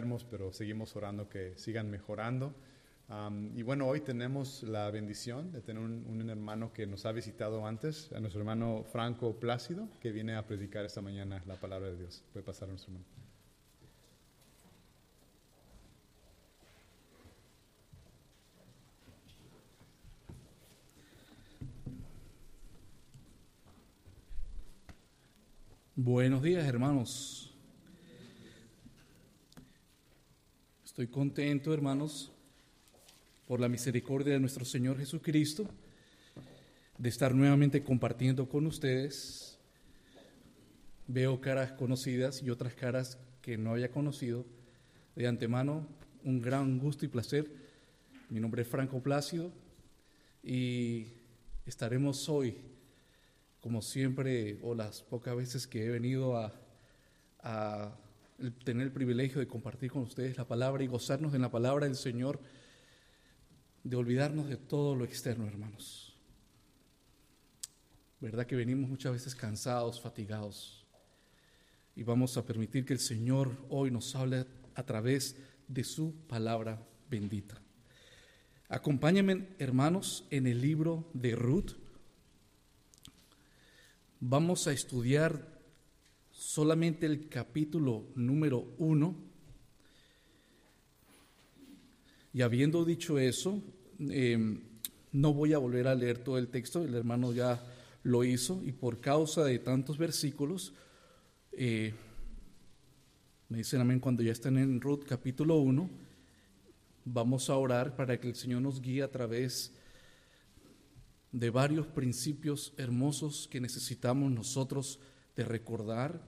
enfermos, pero seguimos orando que sigan mejorando. Am, y bueno, hoy tenemos la bendición de tener un, un hermano que nos ha visitado antes, a nuestro hermano Franco Plácido, que viene a predicar esta mañana la palabra de Dios. Puede pasar a nuestro hermano. Buenos días, hermanos. Estoy contento, hermanos, por la misericordia de nuestro Señor Jesucristo, de estar nuevamente compartiendo con ustedes. Veo caras conocidas y otras caras que no había conocido. De antemano, un gran gusto y placer. Mi nombre es Franco Plácido y estaremos hoy como siempre, o las pocas veces que he venido a, a tener el privilegio de compartir con ustedes la palabra y gozarnos en la palabra del Señor, de olvidarnos de todo lo externo, hermanos. ¿Verdad que venimos muchas veces cansados, fatigados? Y vamos a permitir que el Señor hoy nos hable a través de su palabra bendita. Acompáñenme, hermanos, en el libro de Ruth vamos a estudiar solamente el capítulo número uno. Y habiendo dicho eso, eh, no voy a volver a leer todo el texto, el hermano ya lo hizo, y por causa de tantos versículos, eh, me dicen amén cuando ya estén en Ruth capítulo 1, vamos a orar para que el Señor nos guíe a través de varios principios hermosos que necesitamos nosotros de recordar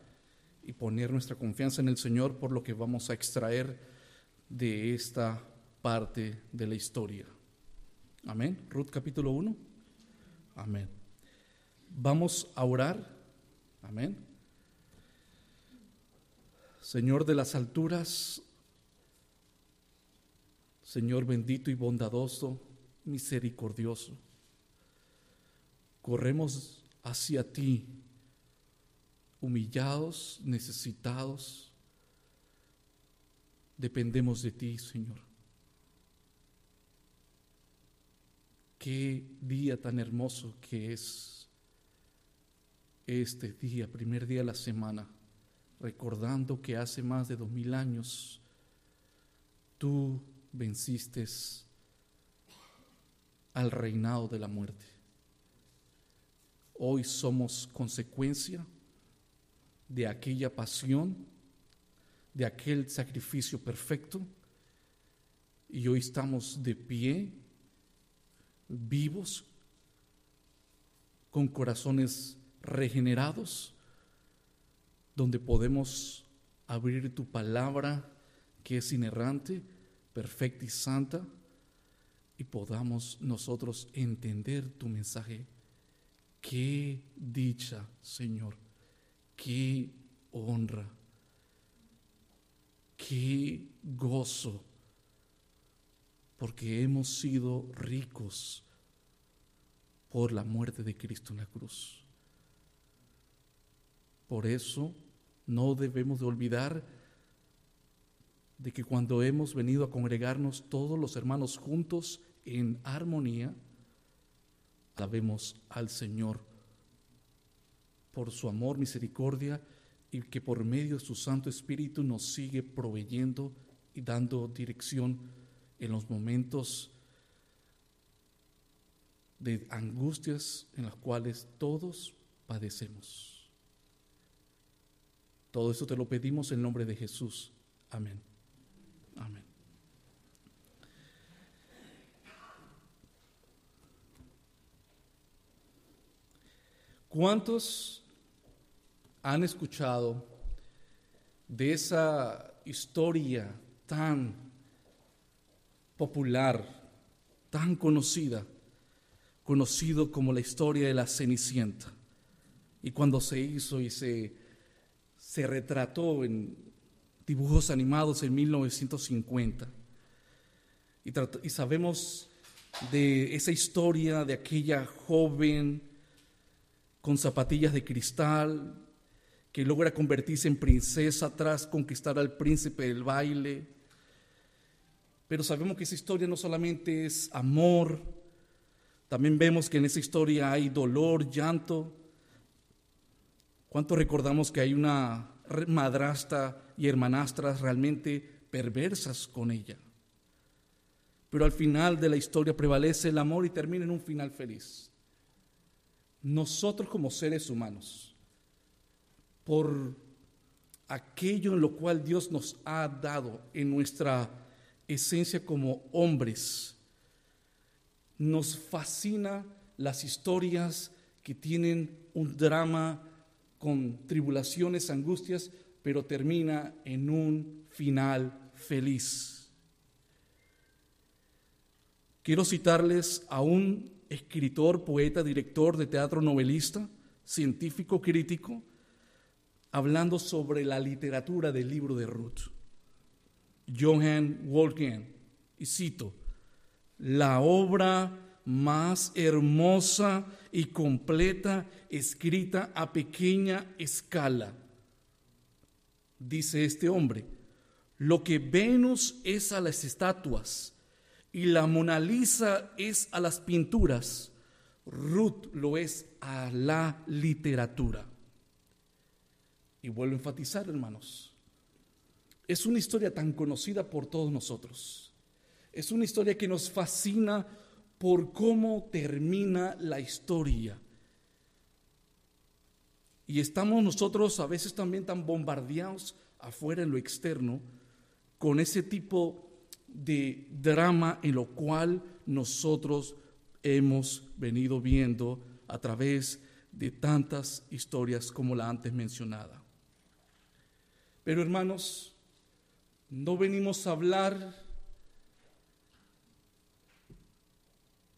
y poner nuestra confianza en el Señor por lo que vamos a extraer de esta parte de la historia. Amén. Ruth capítulo 1. Amén. Vamos a orar. Amén. Señor de las alturas, Señor bendito y bondadoso, misericordioso corremos hacia ti, humillados, necesitados, dependemos de ti, Señor. Qué día tan hermoso que es este día, primer día de la semana, recordando que hace más de dos mil años tú venciste al reinado de la muerte. Hoy somos consecuencia de aquella pasión, de aquel sacrificio perfecto, y hoy estamos de pie, vivos, con corazones regenerados, donde podemos abrir tu palabra que es inerrante, perfecta y santa, y podamos nosotros entender tu mensaje. Qué dicha, Señor, qué honra, qué gozo, porque hemos sido ricos por la muerte de Cristo en la cruz. Por eso no debemos de olvidar de que cuando hemos venido a congregarnos todos los hermanos juntos en armonía, Alabemos al Señor por su amor, misericordia y que por medio de su Santo Espíritu nos sigue proveyendo y dando dirección en los momentos de angustias en las cuales todos padecemos. Todo esto te lo pedimos en nombre de Jesús. Amén. Amén. ¿Cuántos han escuchado de esa historia tan popular, tan conocida, conocido como la historia de la Cenicienta? Y cuando se hizo y se, se retrató en dibujos animados en 1950. Y, y sabemos de esa historia de aquella joven con zapatillas de cristal, que logra convertirse en princesa tras conquistar al príncipe del baile. Pero sabemos que esa historia no solamente es amor, también vemos que en esa historia hay dolor, llanto. ¿Cuánto recordamos que hay una madrastra y hermanastras realmente perversas con ella? Pero al final de la historia prevalece el amor y termina en un final feliz. Nosotros como seres humanos, por aquello en lo cual Dios nos ha dado en nuestra esencia como hombres, nos fascina las historias que tienen un drama con tribulaciones, angustias, pero termina en un final feliz. Quiero citarles a un escritor, poeta, director de teatro, novelista, científico, crítico, hablando sobre la literatura del libro de Ruth. Johann Wolfgang, y cito, la obra más hermosa y completa escrita a pequeña escala. Dice este hombre, lo que Venus es a las estatuas y la Mona Lisa es a las pinturas, Ruth lo es a la literatura. Y vuelvo a enfatizar, hermanos, es una historia tan conocida por todos nosotros. Es una historia que nos fascina por cómo termina la historia. Y estamos nosotros a veces también tan bombardeados afuera en lo externo con ese tipo de drama en lo cual nosotros hemos venido viendo a través de tantas historias como la antes mencionada. Pero hermanos, no venimos a hablar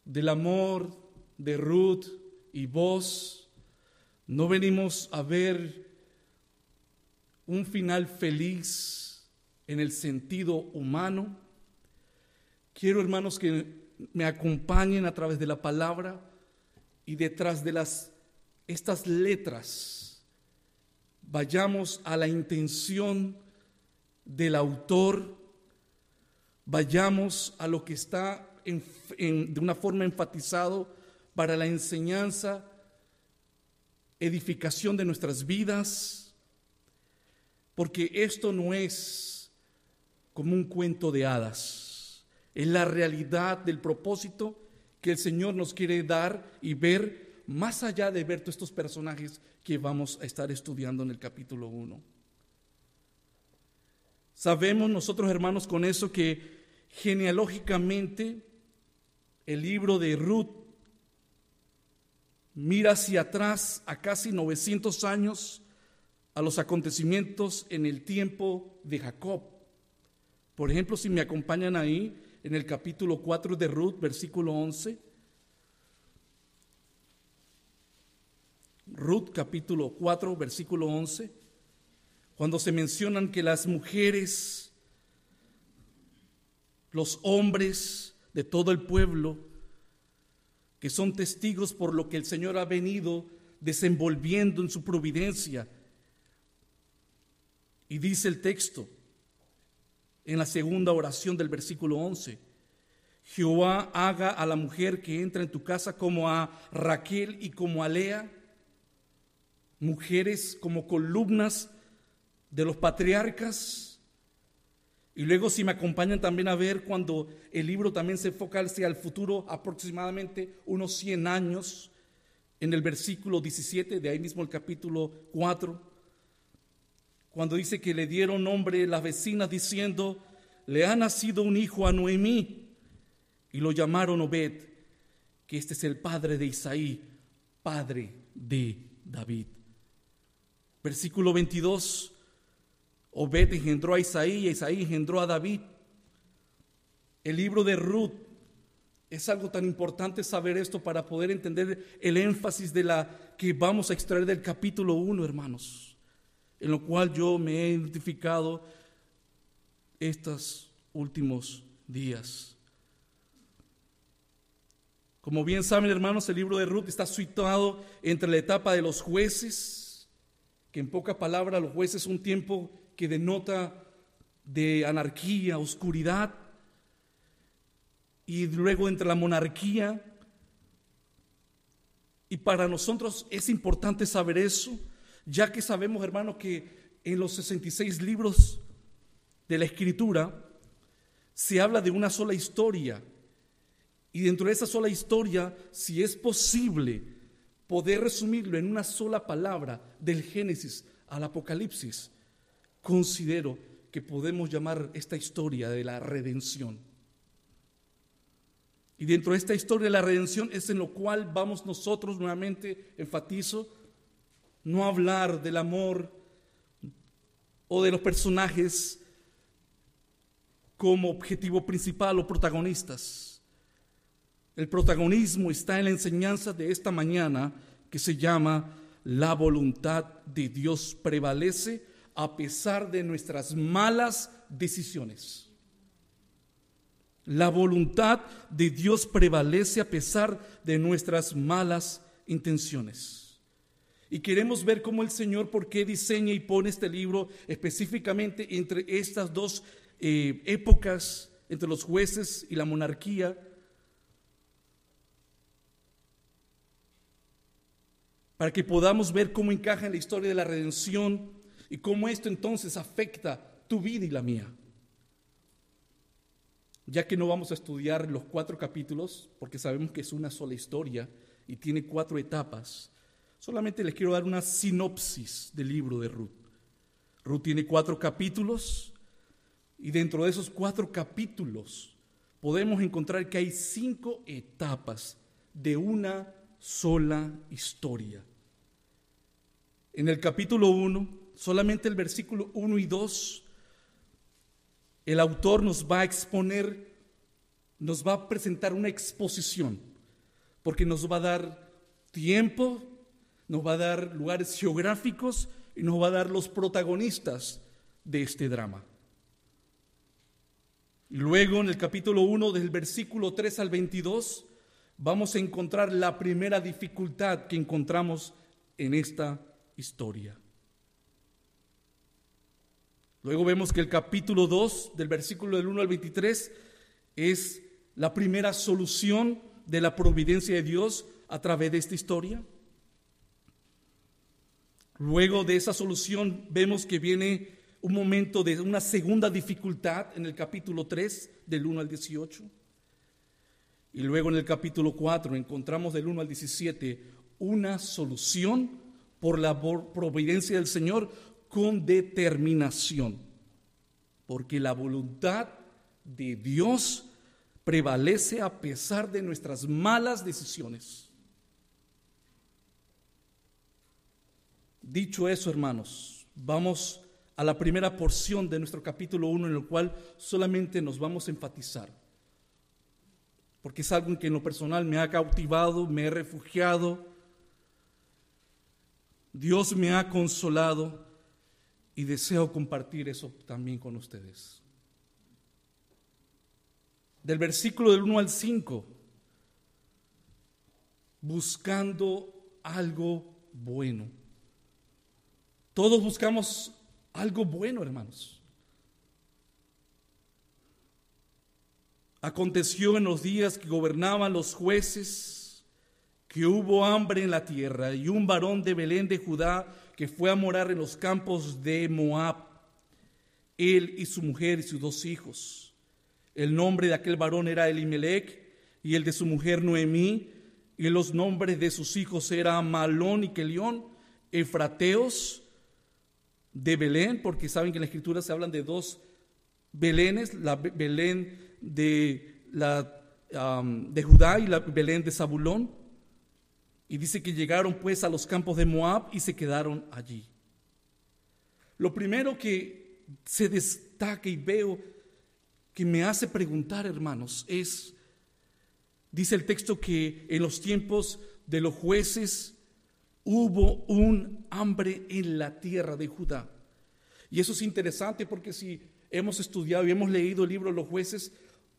del amor de Ruth y vos, no venimos a ver un final feliz en el sentido humano. Quiero, hermanos, que me acompañen a través de la palabra y detrás de las estas letras vayamos a la intención del autor, vayamos a lo que está de una forma enfatizado para la enseñanza, edificación de nuestras vidas, porque esto no es como un cuento de hadas, es la realidad del propósito que el Señor nos quiere dar y ver más allá de ver todos estos personajes que vamos a estar estudiando en el capítulo 1. Sabemos nosotros, hermanos, con eso que genealógicamente el libro de Ruth mira hacia atrás a casi 900 años a los acontecimientos en el tiempo de Jacob. Por ejemplo, si me acompañan ahí en el capítulo 4 de Ruth, versículo 11, Ruth capítulo 4, versículo 11, cuando se mencionan que las mujeres, los hombres de todo el pueblo, que son testigos por lo que el Señor ha venido desenvolviendo en su providencia. Y dice el texto en la segunda oración del versículo 11, Jehová haga a la mujer que entra en tu casa como a Raquel y como a Lea, mujeres como columnas de los patriarcas. Y luego si me acompañan también a ver cuando el libro también se enfoca hacia el futuro aproximadamente unos 100 años, en el versículo 17, de ahí mismo el capítulo 4, cuando dice que le dieron nombre las vecinas diciendo, le ha nacido un hijo a Noemí, y lo llamaron Obed, que este es el padre de Isaí, padre de David. Versículo 22, Obed engendró a Isaí y Isaí engendró a David. El libro de Ruth es algo tan importante saber esto para poder entender el énfasis de la que vamos a extraer del capítulo 1, hermanos, en lo cual yo me he identificado estos últimos días. Como bien saben, hermanos, el libro de Ruth está situado entre la etapa de los jueces que en pocas palabras los jueces es un tiempo que denota de anarquía, oscuridad, y luego entre la monarquía. Y para nosotros es importante saber eso, ya que sabemos, hermano, que en los 66 libros de la escritura se habla de una sola historia. Y dentro de esa sola historia, si es posible poder resumirlo en una sola palabra, del Génesis al Apocalipsis, considero que podemos llamar esta historia de la redención. Y dentro de esta historia de la redención es en lo cual vamos nosotros nuevamente, enfatizo, no hablar del amor o de los personajes como objetivo principal o protagonistas. El protagonismo está en la enseñanza de esta mañana que se llama La voluntad de Dios prevalece a pesar de nuestras malas decisiones. La voluntad de Dios prevalece a pesar de nuestras malas intenciones. Y queremos ver cómo el Señor, por qué diseña y pone este libro específicamente entre estas dos eh, épocas, entre los jueces y la monarquía, para que podamos ver cómo encaja en la historia de la redención y cómo esto entonces afecta tu vida y la mía. Ya que no vamos a estudiar los cuatro capítulos, porque sabemos que es una sola historia y tiene cuatro etapas, solamente les quiero dar una sinopsis del libro de Ruth. Ruth tiene cuatro capítulos y dentro de esos cuatro capítulos podemos encontrar que hay cinco etapas de una sola historia. En el capítulo 1 solamente el versículo 1 y 2, el autor nos va a exponer, nos va a presentar una exposición, porque nos va a dar tiempo, nos va a dar lugares geográficos y nos va a dar los protagonistas de este drama. Luego en el capítulo 1 del versículo 3 al 22 vamos a encontrar la primera dificultad que encontramos en esta historia. Luego vemos que el capítulo 2, del versículo del 1 al 23, es la primera solución de la providencia de Dios a través de esta historia. Luego de esa solución vemos que viene un momento de una segunda dificultad en el capítulo 3, del 1 al 18. Y luego en el capítulo 4 encontramos del 1 al 17 una solución por la providencia del Señor con determinación, porque la voluntad de Dios prevalece a pesar de nuestras malas decisiones. Dicho eso, hermanos, vamos a la primera porción de nuestro capítulo 1 en el cual solamente nos vamos a enfatizar, porque es algo en que en lo personal me ha cautivado, me he refugiado, Dios me ha consolado y deseo compartir eso también con ustedes. Del versículo del 1 al 5, buscando algo bueno. Todos buscamos algo bueno, hermanos. Aconteció en los días que gobernaban los jueces que hubo hambre en la tierra y un varón de Belén de Judá que fue a morar en los campos de Moab, él y su mujer y sus dos hijos. El nombre de aquel varón era Elimelech y el de su mujer Noemí, y los nombres de sus hijos eran Malón y Kelión, Efrateos de Belén, porque saben que en la escritura se hablan de dos Belénes, la Belén de, la, de Judá y la Belén de Zabulón. Y dice que llegaron pues a los campos de Moab y se quedaron allí. Lo primero que se destaca y veo que me hace preguntar, hermanos, es, dice el texto que en los tiempos de los jueces hubo un hambre en la tierra de Judá. Y eso es interesante porque si hemos estudiado y hemos leído el libro de los jueces,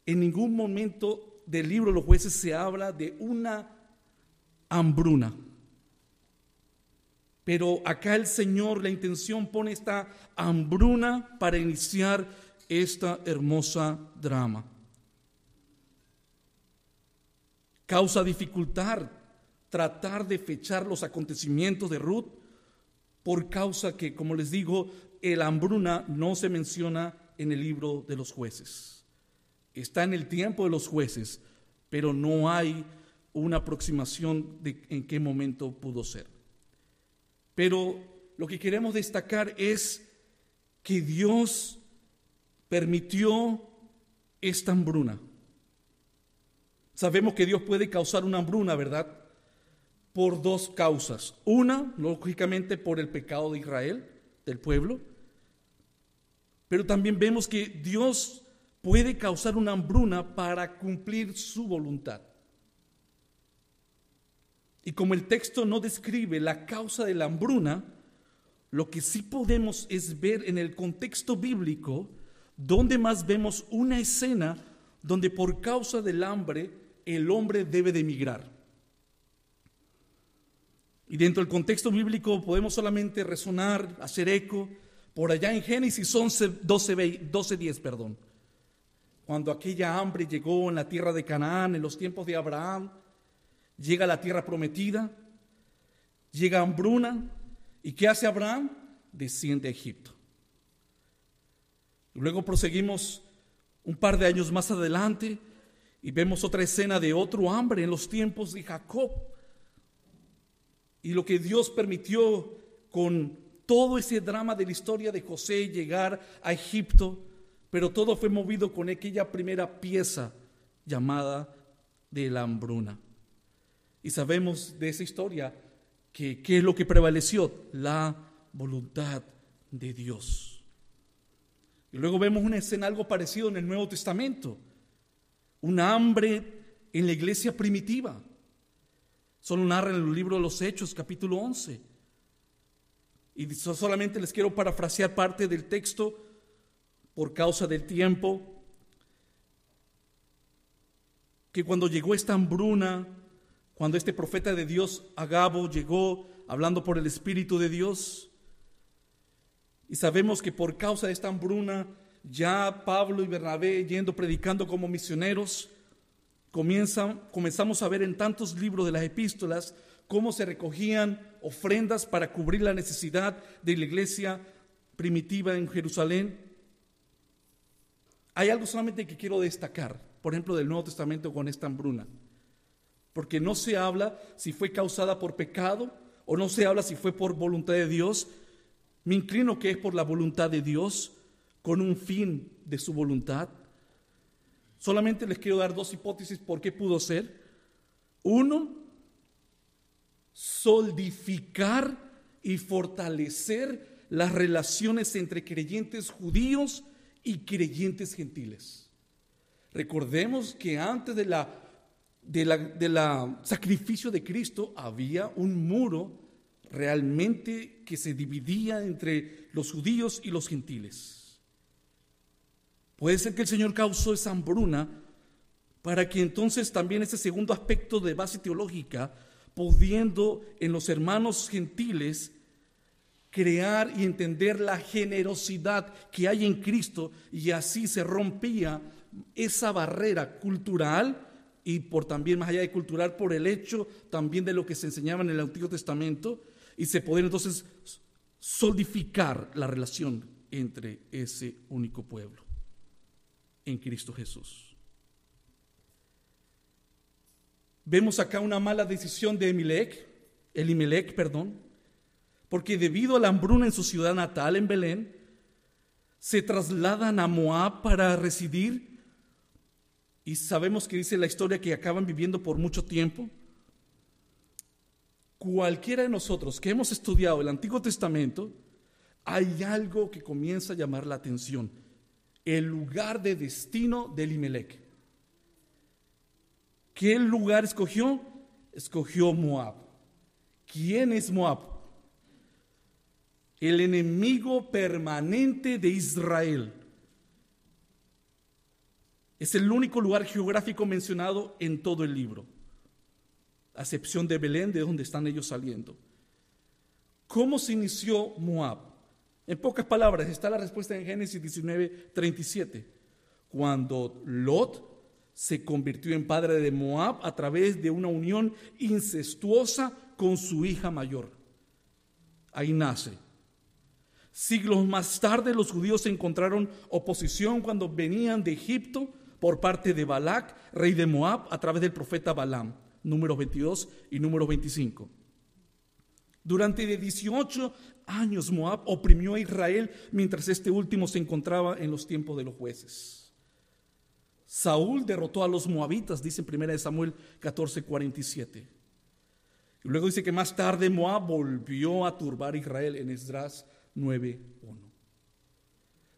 en ningún momento del libro de los jueces se habla de una hambruna. Pero acá el Señor, la intención pone esta hambruna para iniciar esta hermosa drama. Causa dificultad tratar de fechar los acontecimientos de Ruth por causa que, como les digo, el hambruna no se menciona en el libro de los jueces. Está en el tiempo de los jueces, pero no hay una aproximación de en qué momento pudo ser. Pero lo que queremos destacar es que Dios permitió esta hambruna. Sabemos que Dios puede causar una hambruna, ¿verdad? Por dos causas. Una, lógicamente, por el pecado de Israel, del pueblo. Pero también vemos que Dios puede causar una hambruna para cumplir su voluntad. Y como el texto no describe la causa de la hambruna, lo que sí podemos es ver en el contexto bíblico, donde más vemos una escena donde por causa del hambre el hombre debe de emigrar. Y dentro del contexto bíblico podemos solamente resonar, hacer eco, por allá en Génesis 11, 12, 12, 10, perdón. Cuando aquella hambre llegó en la tierra de Canaán, en los tiempos de Abraham, llega la tierra prometida, llega hambruna, ¿y qué hace Abraham? Desciende a Egipto. Luego proseguimos un par de años más adelante y vemos otra escena de otro hambre en los tiempos de Jacob. Y lo que Dios permitió con todo ese drama de la historia de José llegar a Egipto, pero todo fue movido con aquella primera pieza llamada de la hambruna. Y sabemos de esa historia que qué es lo que prevaleció, la voluntad de Dios. Y luego vemos una escena algo parecido en el Nuevo Testamento una hambre en la iglesia primitiva. Solo narra en el libro de los Hechos, capítulo 11. Y solamente les quiero parafrasear parte del texto por causa del tiempo. Que cuando llegó esta hambruna, cuando este profeta de Dios, Agabo, llegó hablando por el Espíritu de Dios, y sabemos que por causa de esta hambruna, ya Pablo y Bernabé yendo predicando como misioneros, comienzan, comenzamos a ver en tantos libros de las epístolas cómo se recogían ofrendas para cubrir la necesidad de la iglesia primitiva en Jerusalén. Hay algo solamente que quiero destacar, por ejemplo, del Nuevo Testamento con esta hambruna, porque no se habla si fue causada por pecado o no se habla si fue por voluntad de Dios. Me inclino que es por la voluntad de Dios, con un fin de su voluntad. Solamente les quiero dar dos hipótesis por qué pudo ser. Uno, solidificar y fortalecer las relaciones entre creyentes judíos y creyentes gentiles. Recordemos que antes de la, de la, de la sacrificio de Cristo había un muro realmente que se dividía entre los judíos y los gentiles. Puede ser que el Señor causó esa hambruna para que entonces también ese segundo aspecto de base teológica, pudiendo en los hermanos gentiles crear y entender la generosidad que hay en Cristo y así se rompía esa barrera cultural y por también más allá de cultural por el hecho también de lo que se enseñaba en el Antiguo Testamento y se podía entonces solidificar la relación entre ese único pueblo en Cristo Jesús. Vemos acá una mala decisión de Emilec, Elimelech, perdón, porque debido a la hambruna en su ciudad natal, en Belén, se trasladan a Moab para residir y sabemos que dice la historia que acaban viviendo por mucho tiempo. Cualquiera de nosotros que hemos estudiado el Antiguo Testamento, hay algo que comienza a llamar la atención el lugar de destino de Elimelech. ¿Qué lugar escogió? Escogió Moab. ¿Quién es Moab? El enemigo permanente de Israel. Es el único lugar geográfico mencionado en todo el libro, a excepción de Belén, de donde están ellos saliendo. ¿Cómo se inició Moab? En pocas palabras, está la respuesta en Génesis 19, 37. Cuando Lot se convirtió en padre de Moab a través de una unión incestuosa con su hija mayor. Ahí nace. Siglos más tarde los judíos encontraron oposición cuando venían de Egipto por parte de Balac, rey de Moab, a través del profeta Balaam, números 22 y número 25. Durante 18 años Moab oprimió a Israel mientras este último se encontraba en los tiempos de los jueces. Saúl derrotó a los moabitas, dice en 1 Samuel 14, 47. Y luego dice que más tarde Moab volvió a turbar a Israel en Esdras 9.1.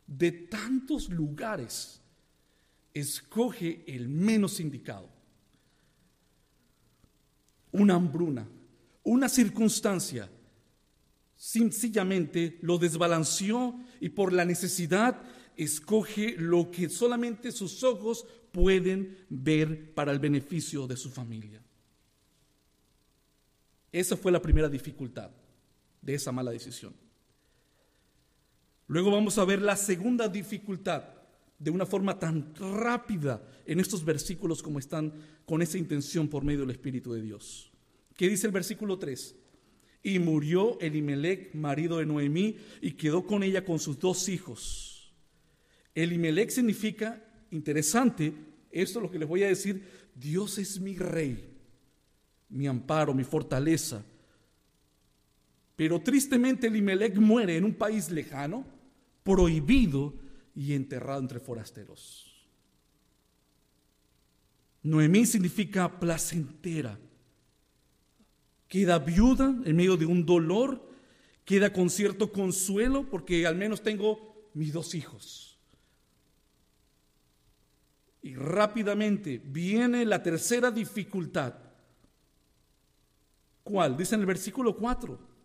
De tantos lugares, escoge el menos indicado. Una hambruna, una circunstancia sencillamente lo desbalanceó y por la necesidad escoge lo que solamente sus ojos pueden ver para el beneficio de su familia. Esa fue la primera dificultad de esa mala decisión. Luego vamos a ver la segunda dificultad de una forma tan rápida en estos versículos como están con esa intención por medio del Espíritu de Dios. ¿Qué dice el versículo 3? Y murió Elimelech, marido de Noemí, y quedó con ella con sus dos hijos. Elimelech significa, interesante, esto es lo que les voy a decir, Dios es mi rey, mi amparo, mi fortaleza. Pero tristemente Elimelech muere en un país lejano, prohibido y enterrado entre forasteros. Noemí significa placentera queda viuda en medio de un dolor, queda con cierto consuelo porque al menos tengo mis dos hijos. Y rápidamente viene la tercera dificultad. ¿Cuál? Dice en el versículo 4.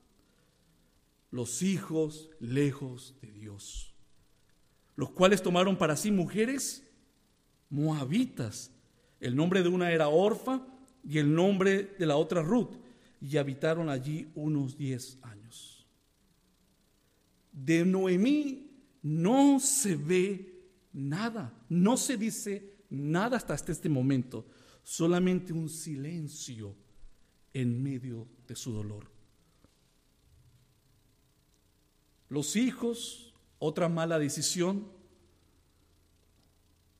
Los hijos lejos de Dios, los cuales tomaron para sí mujeres moabitas. El nombre de una era Orfa y el nombre de la otra Ruth y habitaron allí unos diez años. De Noemí no se ve nada, no se dice nada hasta este momento, solamente un silencio en medio de su dolor. Los hijos, otra mala decisión,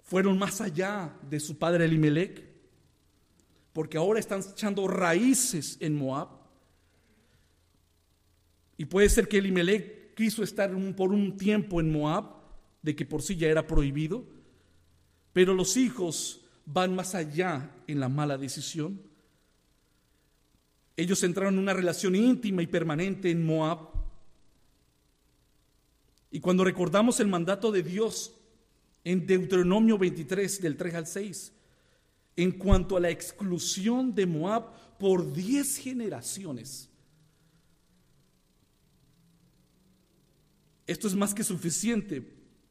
fueron más allá de su padre Elimelech porque ahora están echando raíces en Moab. Y puede ser que Elimelech quiso estar por un tiempo en Moab, de que por sí ya era prohibido, pero los hijos van más allá en la mala decisión. Ellos entraron en una relación íntima y permanente en Moab. Y cuando recordamos el mandato de Dios en Deuteronomio 23, del 3 al 6, en cuanto a la exclusión de Moab por diez generaciones. Esto es más que suficiente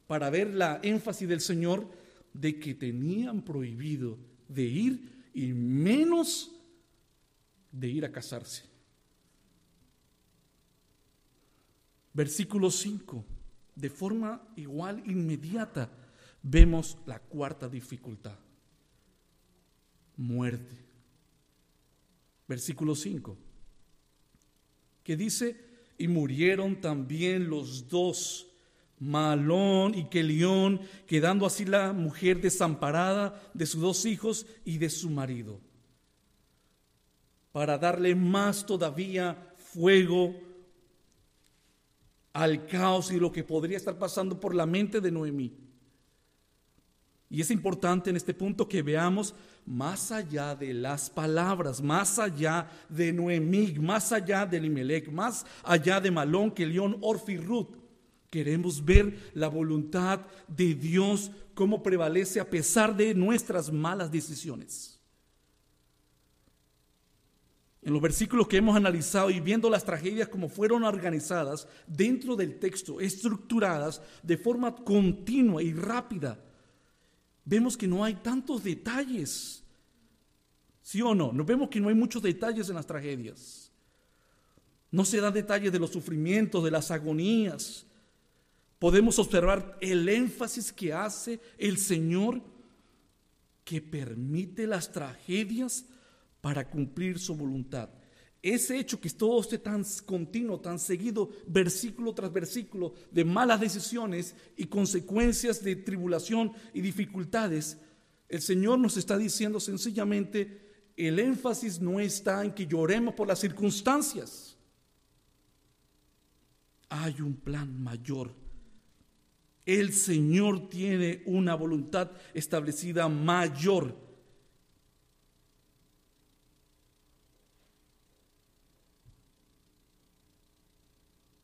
para ver la énfasis del Señor de que tenían prohibido de ir y menos de ir a casarse. Versículo 5. De forma igual inmediata vemos la cuarta dificultad muerte. Versículo 5, que dice, y murieron también los dos, Malón y Kelión, quedando así la mujer desamparada de sus dos hijos y de su marido, para darle más todavía fuego al caos y lo que podría estar pasando por la mente de Noemí. Y es importante en este punto que veamos más allá de las palabras, más allá de Noemí, más allá de Limelec, más allá de Malón, Kelión, Orfi, Ruth. Queremos ver la voluntad de Dios cómo prevalece a pesar de nuestras malas decisiones. En los versículos que hemos analizado y viendo las tragedias como fueron organizadas dentro del texto, estructuradas de forma continua y rápida, vemos que no hay tantos detalles. ¿Sí o no? Nos vemos que no hay muchos detalles en las tragedias. No se da detalle de los sufrimientos, de las agonías. Podemos observar el énfasis que hace el Señor que permite las tragedias para cumplir su voluntad. Ese hecho que todo esté tan continuo, tan seguido, versículo tras versículo, de malas decisiones y consecuencias de tribulación y dificultades, el Señor nos está diciendo sencillamente, el énfasis no está en que lloremos por las circunstancias. Hay un plan mayor. El Señor tiene una voluntad establecida mayor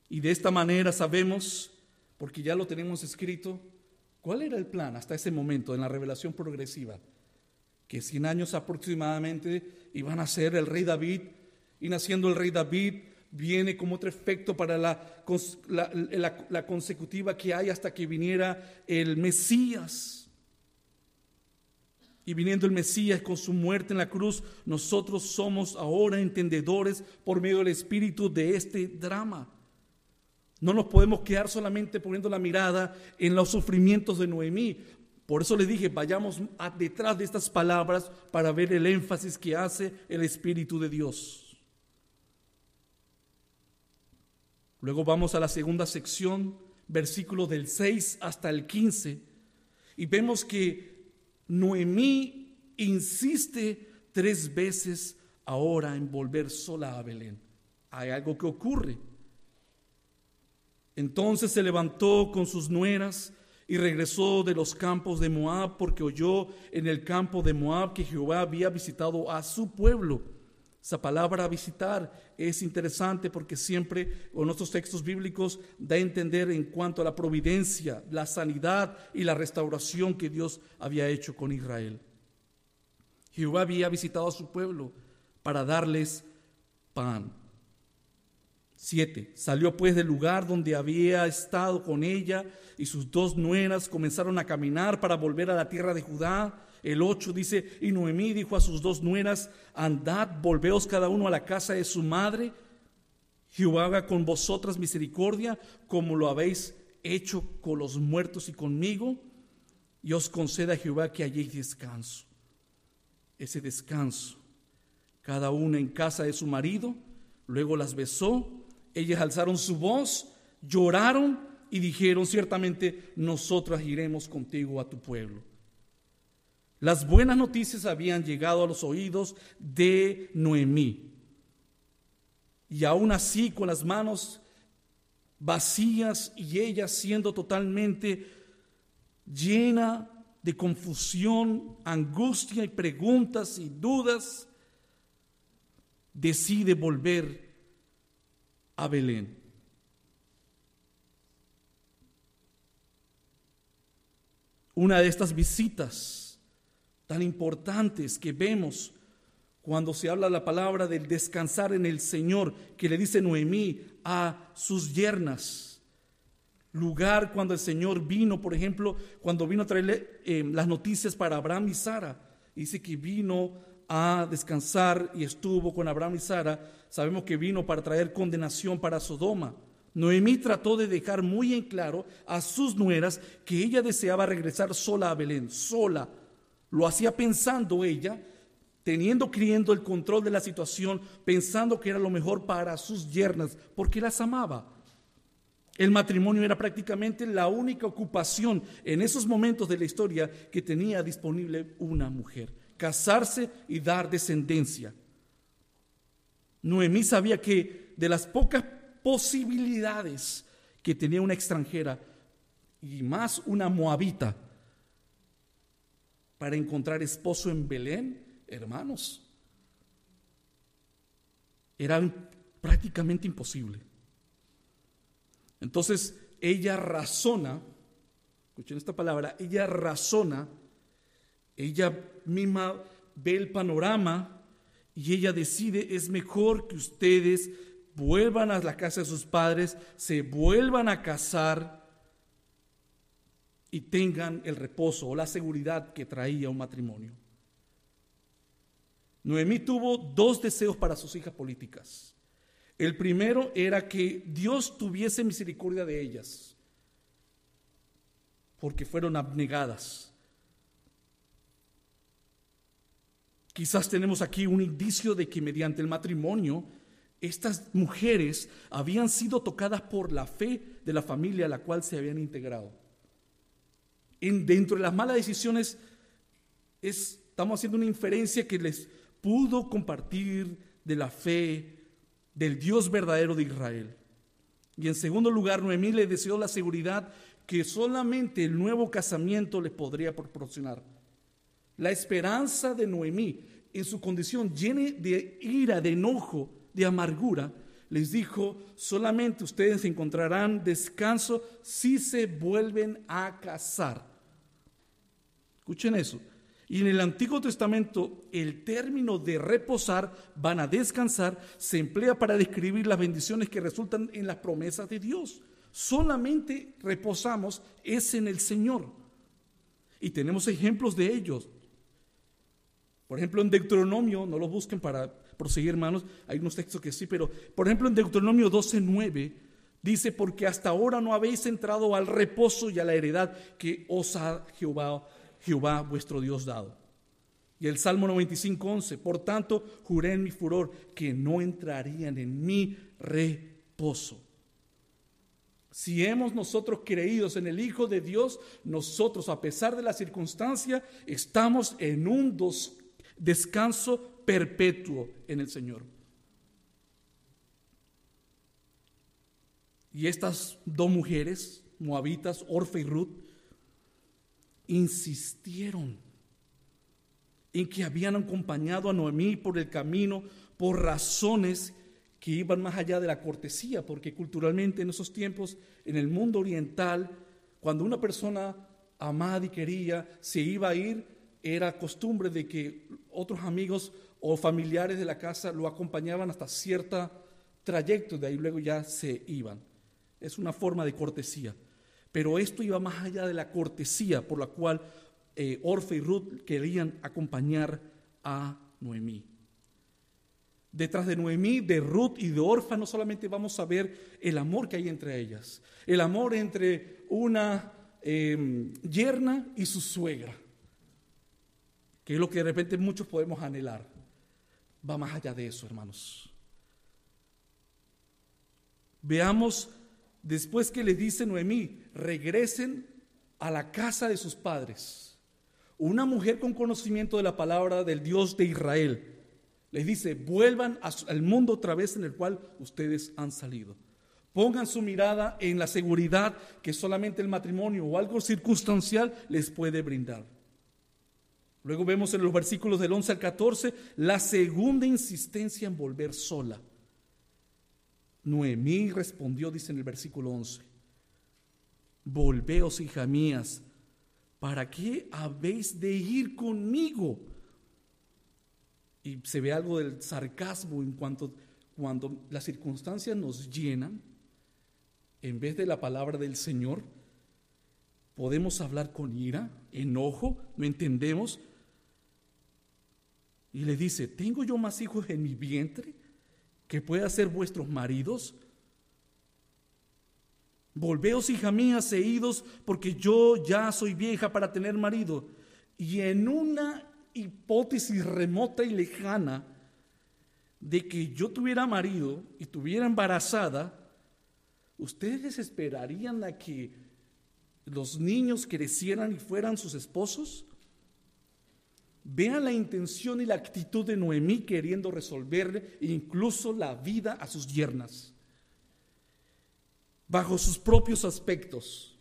Y de esta manera sabemos, porque ya lo tenemos escrito, cuál era el plan hasta ese momento en la revelación progresiva. Que 100 años aproximadamente iban a ser el rey David, y naciendo el rey David viene como otro efecto para la, la, consecutiva que hay hasta que viniera el Mesías. Y viniendo el Mesías con su muerte en la cruz, nosotros somos ahora entendedores por medio del Espíritu de este drama. No nos podemos quedar solamente poniendo la mirada en los sufrimientos de Noemí. Por eso le dije, vayamos detrás de estas palabras para ver el énfasis que hace el Espíritu de Dios. Luego vamos a la segunda sección, versículo del 6 hasta el 15, y vemos que Noemí insiste tres veces ahora en volver sola a Belén. Hay algo que ocurre. Entonces se levantó con sus nueras y regresó de los campos de Moab porque oyó en el campo de Moab que Jehová había visitado a su pueblo. Esa palabra visitar es interesante porque siempre en nuestros textos bíblicos da a entender en cuanto a la providencia, la sanidad y la restauración que Dios había hecho con Israel. Jehová había visitado a su pueblo para darles pan. 7. Salió pues del lugar donde había estado con ella y sus dos nueras comenzaron a caminar para volver a la tierra de Judá. El 8 dice, y Noemí dijo a sus dos nueras, andad, volveos cada uno a la casa de su madre. Jehová haga con vosotras misericordia como lo habéis hecho con los muertos y conmigo. Y os conceda Jehová que halléis descanso. Ese descanso, cada una en casa de su marido, luego las besó ellas alzaron su voz, lloraron y dijeron, ciertamente nosotras iremos contigo a tu pueblo. Las buenas noticias habían llegado a los oídos de Noemí. Y aún así, con las manos vacías y ella siendo totalmente llena de confusión, angustia y preguntas y dudas, decide volver a Belén. Una de estas visitas tan importantes que vemos cuando se habla la palabra del descansar en el Señor, que le dice Noemí a sus yernas. Lugar cuando el Señor vino, por ejemplo, cuando vino a traerle eh, las noticias para Abraham y Sara. Dice que vino a descansar y estuvo con Abraham y Sara sabemos que vino para traer condenación para Sodoma. Noemí trató de dejar muy en claro a sus nueras que ella deseaba regresar sola a Belén, sola. Lo hacía pensando ella, teniendo, criando el control de la situación, pensando que era lo mejor para sus yernas, porque las amaba. El matrimonio era prácticamente la única ocupación en esos momentos de la historia que tenía disponible una mujer, casarse y dar descendencia. Noemí sabía que de las pocas posibilidades que tenía una extranjera y más una moabita para encontrar esposo en Belén, hermanos, era prácticamente imposible. Entonces ella razona, escuchen esta palabra, ella razona, ella misma ve el panorama y ella decide, es mejor que ustedes vuelvan a la casa de sus padres, se vuelvan a casar y tengan el reposo o la seguridad que traía un matrimonio. Noemí tuvo dos deseos para sus hijas políticas. El primero era que Dios tuviese misericordia de ellas, porque fueron abnegadas. Quizás tenemos aquí un indicio de que mediante el matrimonio estas mujeres habían sido tocadas por la fe de la familia a la cual se habían integrado. En, dentro de las malas decisiones estamos haciendo una inferencia que les pudo compartir de la fe del Dios verdadero de Israel. Y en segundo lugar, Noemí le deseó la seguridad que solamente el nuevo casamiento les podría proporcionar. La esperanza de Noemí en su condición llena de ira, de enojo, de amargura, les dijo, solamente ustedes encontrarán descanso si se vuelven a casar. Escuchen eso. Y en el Antiguo Testamento el término de reposar, van a descansar, se emplea para describir las bendiciones que resultan en las promesas de Dios. Solamente reposamos es en el Señor. Y tenemos ejemplos de ellos. Por ejemplo, en Deuteronomio, no lo busquen para proseguir, hermanos, hay unos textos que sí, pero por ejemplo en Deuteronomio 12:9 dice, porque hasta ahora no habéis entrado al reposo y a la heredad que os ha Jehová Jehová vuestro Dios dado. Y el Salmo 95.11, por tanto, juré en mi furor que no entrarían en mi reposo. Si hemos nosotros creídos en el Hijo de Dios, nosotros, a pesar de la circunstancia, estamos en un descanso perpetuo en el Señor. Y estas dos mujeres, moabitas, Orfe y Ruth, insistieron en que habían acompañado a Noemí por el camino por razones que iban más allá de la cortesía, porque culturalmente en esos tiempos, en el mundo oriental, cuando una persona amada y quería se iba a ir, era costumbre de que otros amigos o familiares de la casa lo acompañaban hasta cierto trayecto, de ahí luego ya se iban. Es una forma de cortesía. Pero esto iba más allá de la cortesía por la cual eh, Orfe y Ruth querían acompañar a Noemí. Detrás de Noemí, de Ruth y de Orfa no solamente vamos a ver el amor que hay entre ellas, el amor entre una em, yerna y su suegra, que es lo que de repente muchos podemos anhelar. Va más allá de eso, hermanos. Veamos después que le dice Noemí, regresen a la casa de sus padres. Una mujer con conocimiento de la palabra del Dios de Israel les dice, vuelvan al mundo otra vez en el cual ustedes han salido. Pongan su mirada en la seguridad que solamente el matrimonio o algo circunstancial les puede brindar. Luego vemos en los versículos del 11 al 14 la segunda insistencia en volver sola. Noemí respondió, dice en el versículo 11, volveos, hija mías, ¿para qué habéis de ir conmigo? Y se ve algo del sarcasmo en cuanto cuando las circunstancias nos llenan, en vez de la palabra del Señor, podemos hablar con ira, enojo, no entendemos. Y le dice, ¿tengo yo más hijos en mi vientre que pueda ser vuestros maridos? Volveos, hija mía, seídos, porque yo ya soy vieja para tener marido. Y en una hipótesis remota y lejana de que yo tuviera marido y tuviera embarazada, ¿ustedes esperarían a que los niños crecieran y fueran sus esposos? Vean la intención y la actitud de Noemí queriendo resolverle incluso la vida a sus yernas, bajo sus propios aspectos.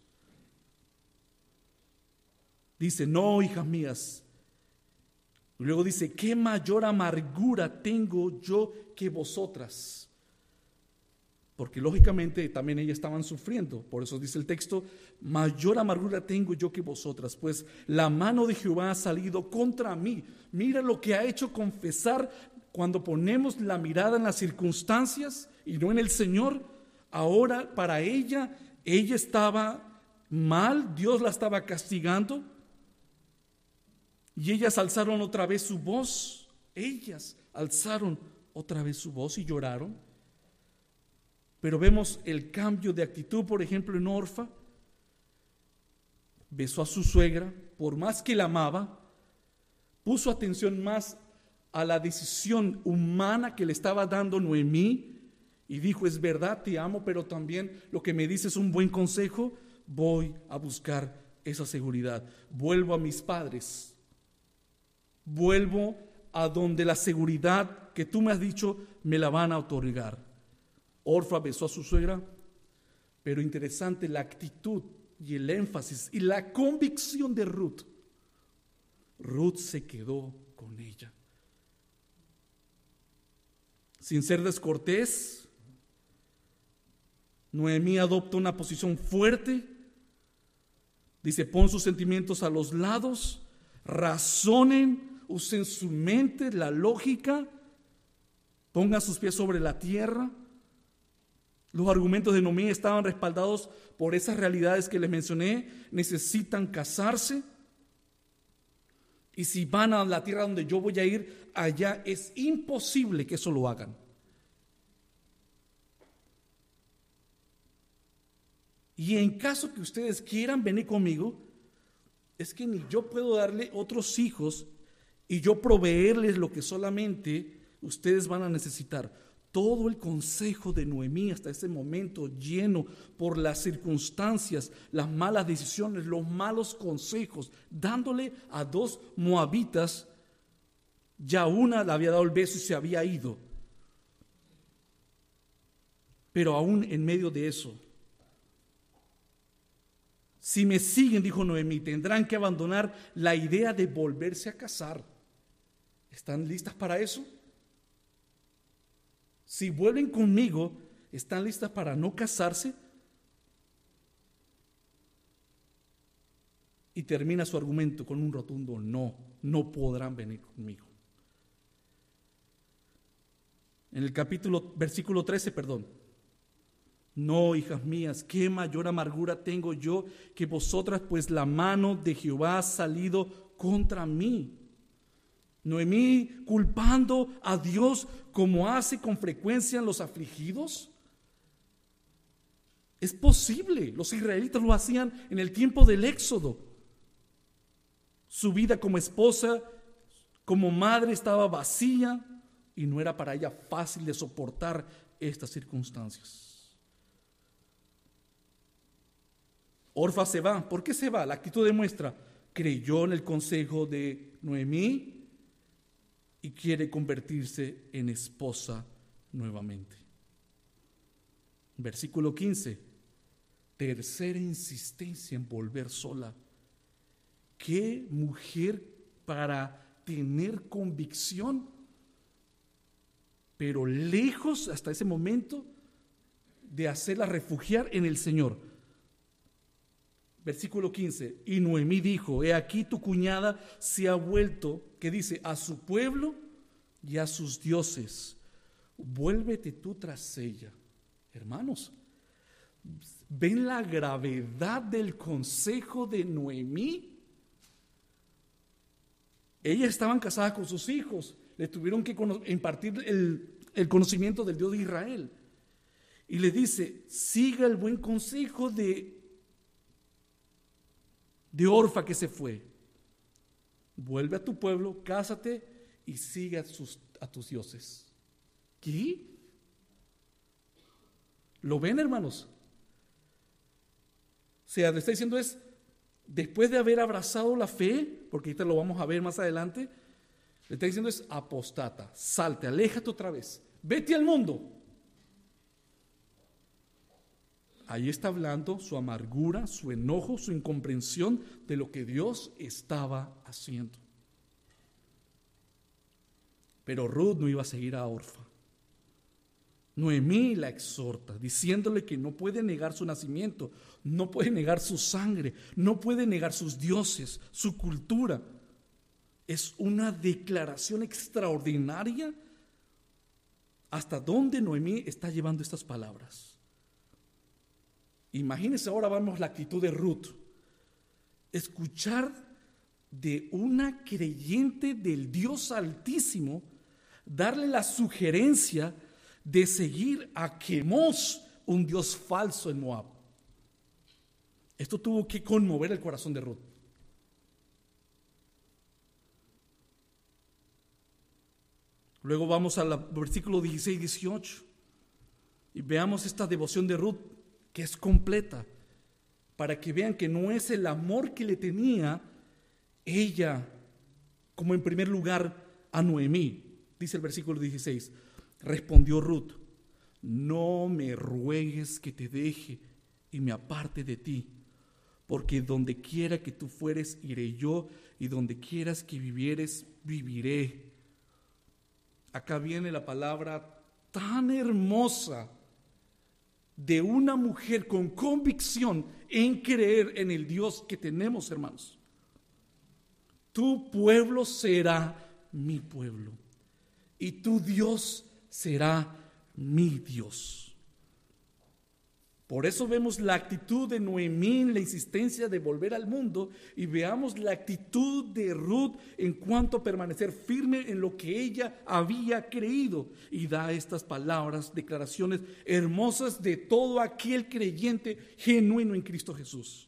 Dice, no, hijas mías. Luego dice, ¿qué mayor amargura tengo yo que vosotras? Porque lógicamente también ellas estaban sufriendo. Por eso dice el texto, mayor amargura tengo yo que vosotras, pues la mano de Jehová ha salido contra mí. Mira lo que ha hecho confesar cuando ponemos la mirada en las circunstancias y no en el Señor. Ahora para ella, ella estaba mal, Dios la estaba castigando. Y ellas alzaron otra vez su voz, ellas alzaron otra vez su voz y lloraron. Pero vemos el cambio de actitud, por ejemplo, en Orfa. Besó a su suegra, por más que la amaba, puso atención más a la decisión humana que le estaba dando Noemí y dijo, es verdad, te amo, pero también lo que me dices es un buen consejo, voy a buscar esa seguridad. Vuelvo a mis padres, vuelvo a donde la seguridad que tú me has dicho me la van a otorgar. Orfa besó a su suegra, pero interesante la actitud y el énfasis y la convicción de Ruth. Ruth se quedó con ella. Sin ser descortés, Noemí adopta una posición fuerte. Dice, pon sus sentimientos a los lados, razonen, usen su mente, la lógica, pongan sus pies sobre la tierra. Los argumentos de Noemí estaban respaldados por esas realidades que les mencioné. Necesitan casarse. Y si van a la tierra donde yo voy a ir, allá es imposible que eso lo hagan. Y en caso que ustedes quieran venir conmigo, es que ni yo puedo darle otros hijos y yo proveerles lo que solamente ustedes van a necesitar. Todo el consejo de Noemí hasta ese momento lleno por las circunstancias, las malas decisiones, los malos consejos, dándole a dos moabitas, ya una le había dado el beso y se había ido. Pero aún en medio de eso, si me siguen, dijo Noemí, tendrán que abandonar la idea de volverse a casar. ¿Están listas para eso? Si vuelven conmigo, ¿están listas para no casarse? Y termina su argumento con un rotundo no, no podrán venir conmigo. En el capítulo, versículo 13, perdón, no, hijas mías, qué mayor amargura tengo yo que vosotras, pues la mano de Jehová ha salido contra mí. Noemí culpando a Dios como hace con frecuencia en los afligidos. Es posible, los israelitas lo hacían en el tiempo del Éxodo. Su vida como esposa, como madre estaba vacía y no era para ella fácil de soportar estas circunstancias. Orfa se va. ¿Por qué se va? La actitud demuestra, creyó en el consejo de Noemí y quiere convertirse en esposa nuevamente. Versículo 15. Tercera insistencia en volver sola. ¿Qué mujer para tener convicción? Pero lejos hasta ese momento de hacerla refugiar en el Señor. Versículo 15. Y Noemí dijo, he aquí tu cuñada se ha vuelto, que dice, a su pueblo y a sus dioses. Vuélvete tú tras ella. Hermanos, ¿ven la gravedad del consejo de Noemí? Ellas estaban casadas con sus hijos, le tuvieron que impartir el, el conocimiento del Dios de Israel. Y le dice, siga el buen consejo de de Orfa que se fue. Vuelve a tu pueblo, cásate y sigue a, tus dioses. ¿Qué? ¿Lo ven, hermanos? O sea, le está diciendo es, después de haber abrazado la fe, porque ahorita lo vamos a ver más adelante, le está diciendo es apostata, salte, aléjate otra vez, vete al mundo, Ahí está hablando su amargura, su enojo, su incomprensión de lo que Dios estaba haciendo. Pero Ruth no iba a seguir a Orfa. Noemí la exhorta, diciéndole que no puede negar su nacimiento, no puede negar su sangre, no puede negar sus dioses, su cultura. Es una declaración extraordinaria hasta dónde Noemí está llevando estas palabras. Imagínense ahora vamos la actitud de Ruth. Escuchar de una creyente del Dios Altísimo, darle la sugerencia de seguir a Quemos un Dios falso en Moab. Esto tuvo que conmover el corazón de Ruth. Luego vamos al versículo 16 y 18 y veamos esta devoción de Ruth que es completa para que vean que no es el amor que le tenía ella como en primer lugar a Noemí. Dice el versículo 16, respondió Ruth, no me ruegues que te deje y me aparte de ti, porque donde quiera que tú fueres, iré yo, y donde quieras que vivieres, viviré. Acá viene la palabra tan hermosa de una mujer con convicción en creer en el Dios que tenemos, hermanos. Tu pueblo será mi pueblo y tu Dios será mi Dios. Por eso vemos la actitud de Noemí la insistencia de volver al mundo y veamos la actitud de Ruth en cuanto a permanecer firme en lo que ella había creído y da estas palabras, declaraciones hermosas de todo aquel creyente genuino en Cristo Jesús.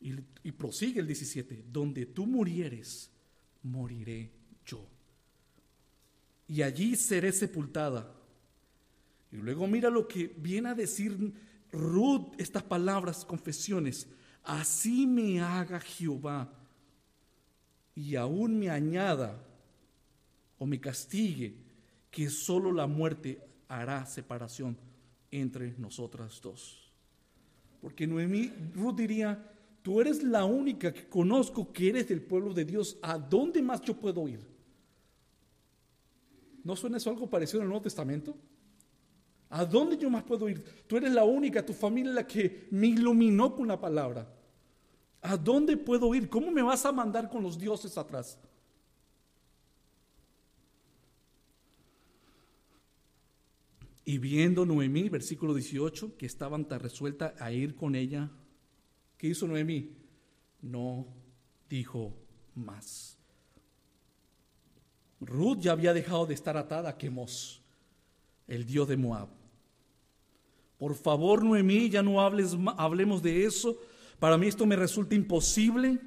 Y, y prosigue el 17, donde tú murieres, moriré yo. Y allí seré sepultada y luego mira lo que viene a decir Ruth, estas palabras, confesiones. Así me haga Jehová y aún me añada o me castigue, que solo la muerte hará separación entre nosotras dos. Porque Noemí, Ruth diría, tú eres la única que conozco que eres del pueblo de Dios, ¿a dónde más yo puedo ir? ¿No suena eso algo parecido en el Nuevo Testamento? ¿A dónde yo más puedo ir? Tú eres la única, tu familia la que me iluminó con la palabra. ¿A dónde puedo ir? ¿Cómo me vas a mandar con los dioses atrás? Y viendo Noemí, versículo 18, que estaban tan resuelta a ir con ella, ¿qué hizo Noemí? No dijo más. Ruth ya había dejado de estar atada a Quemos, el dios de Moab. Por favor, Noemí, ya no hables, hablemos de eso. Para mí esto me resulta imposible.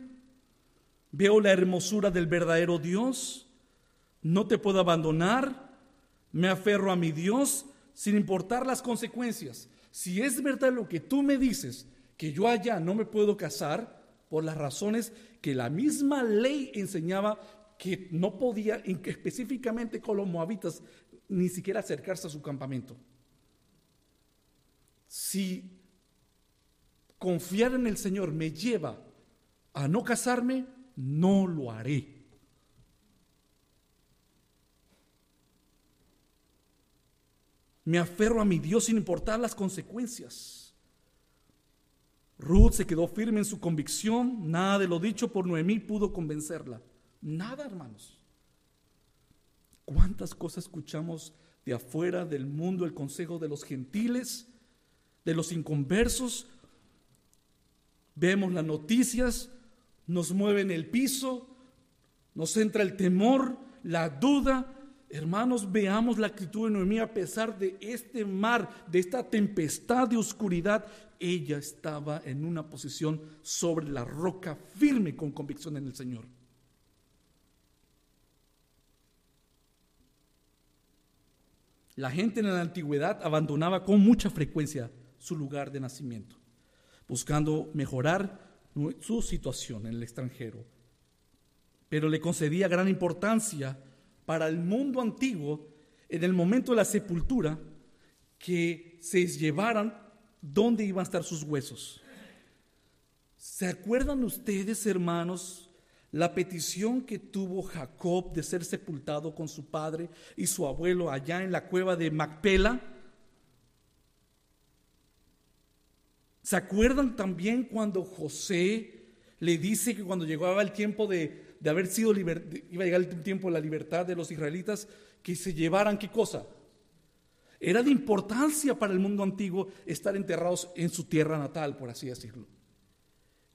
Veo la hermosura del verdadero Dios. No te puedo abandonar. Me aferro a mi Dios sin importar las consecuencias. Si es verdad lo que tú me dices, que yo allá no me puedo casar, por las razones que la misma ley enseñaba que no podía, específicamente con los moabitas, ni siquiera acercarse a su campamento si confiar en el Señor me lleva a no casarme, no lo haré. Me aferro a mi Dios sin importar las consecuencias. Ruth se quedó firme en su convicción. Nada de lo dicho por Noemí pudo convencerla. Nada, hermanos. ¿Cuántas cosas escuchamos de afuera del mundo, el consejo de los gentiles? De los inconversos, vemos las noticias, nos mueven el piso, nos entra el temor, la duda. Hermanos, veamos la actitud de Noemí a pesar de este mar, de esta tempestad de oscuridad. Ella estaba en una posición sobre la roca firme con convicción en el Señor. La gente en la antigüedad abandonaba con mucha frecuencia su lugar de nacimiento, buscando mejorar su situación en el extranjero. Pero le concedía gran importancia para el mundo antiguo en el momento de la sepultura que se llevaran dónde iban a estar sus huesos. ¿Se acuerdan ustedes, hermanos, la petición que tuvo Jacob de ser sepultado con su padre y su abuelo allá en la cueva de Macpela? ¿Se acuerdan también cuando José le dice que cuando llegaba el tiempo de, haber sido iba a llegar el tiempo de la libertad de los israelitas, que se llevaran qué cosa? Era de importancia para el mundo antiguo estar enterrados en su tierra natal, por así decirlo.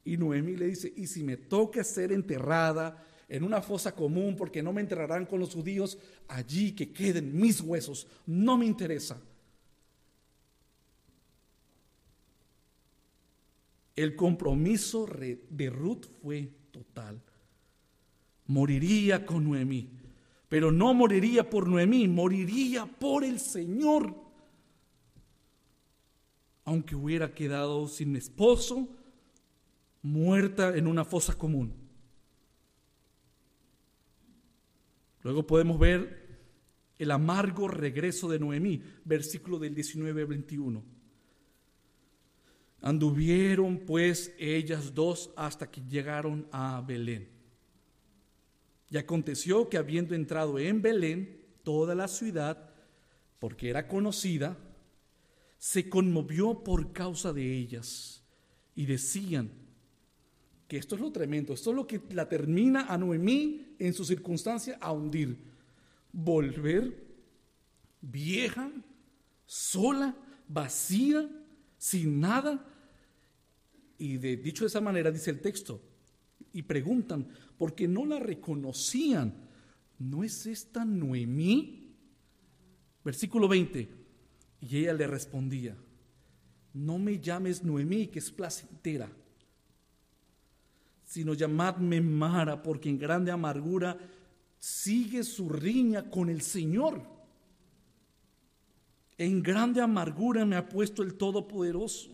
Y Noemí le dice, y si me toca ser enterrada en una fosa común porque no me enterrarán con los judíos, allí que queden mis huesos, no me interesa. El compromiso de Ruth fue total. Moriría con Noemí, pero no moriría por Noemí, moriría por el Señor. Aunque hubiera quedado sin esposo, muerta en una fosa común. Luego podemos ver el amargo regreso de Noemí, versículo del 19 al 21. Anduvieron pues ellas dos hasta que llegaron a Belén. Y aconteció que habiendo entrado en Belén, toda la ciudad, porque era conocida, se conmovió por causa de ellas. Y decían que esto es lo tremendo, esto es lo que la termina a Noemí en su circunstancia a hundir. Volver vieja, sola, vacía, sin nada, y de, dicho de esa manera, dice el texto, y preguntan, porque no la reconocían, ¿no es esta Noemí? Versículo 20, y ella le respondía, no me llames Noemí, que es placentera, sino llamadme Mara, porque en grande amargura sigue su riña con el Señor. En grande amargura me ha puesto el Todopoderoso.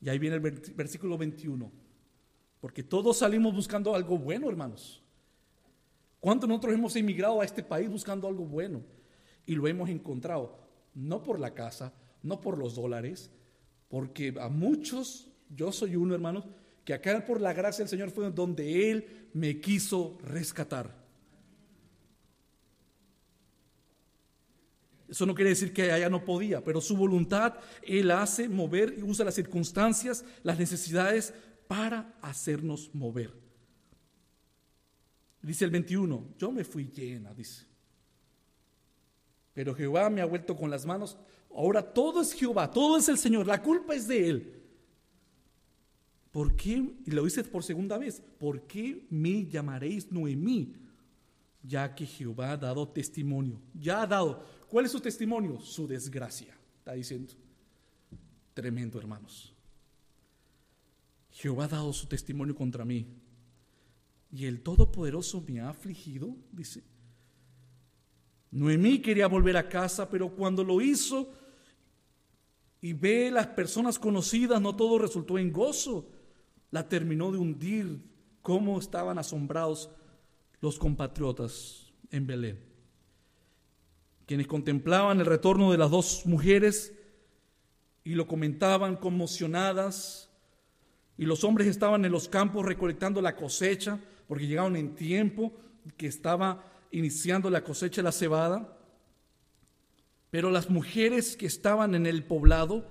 Y ahí viene el versículo 21. Porque todos salimos buscando algo bueno, hermanos. ¿Cuántos nosotros hemos emigrado a este país buscando algo bueno? Y lo hemos encontrado, no por la casa, no por los dólares, porque a muchos, yo soy uno, hermanos, que acá por la gracia del Señor fue donde Él me quiso rescatar. Eso no quiere decir que allá no podía, pero su voluntad Él hace mover y usa las circunstancias, las necesidades para hacernos mover. Dice el 21, yo me fui llena, dice. Pero Jehová me ha vuelto con las manos. Ahora todo es Jehová, todo es el Señor, la culpa es de Él. ¿Por qué? Y lo dice por segunda vez, ¿por qué me llamaréis Noemí? Ya que Jehová ha dado testimonio, ya ha dado. ¿Cuál es su testimonio? Su desgracia. Está diciendo. Tremendo, hermanos. Jehová ha dado su testimonio contra mí. Y el Todopoderoso me ha afligido, dice. Noemí quería volver a casa, pero cuando lo hizo y ve las personas conocidas, no todo resultó en gozo. La terminó de hundir. Cómo estaban asombrados los compatriotas en Belén quienes contemplaban el retorno de las dos mujeres y lo comentaban conmocionadas, y los hombres estaban en los campos recolectando la cosecha, porque llegaron en tiempo que estaba iniciando la cosecha de la cebada, pero las mujeres que estaban en el poblado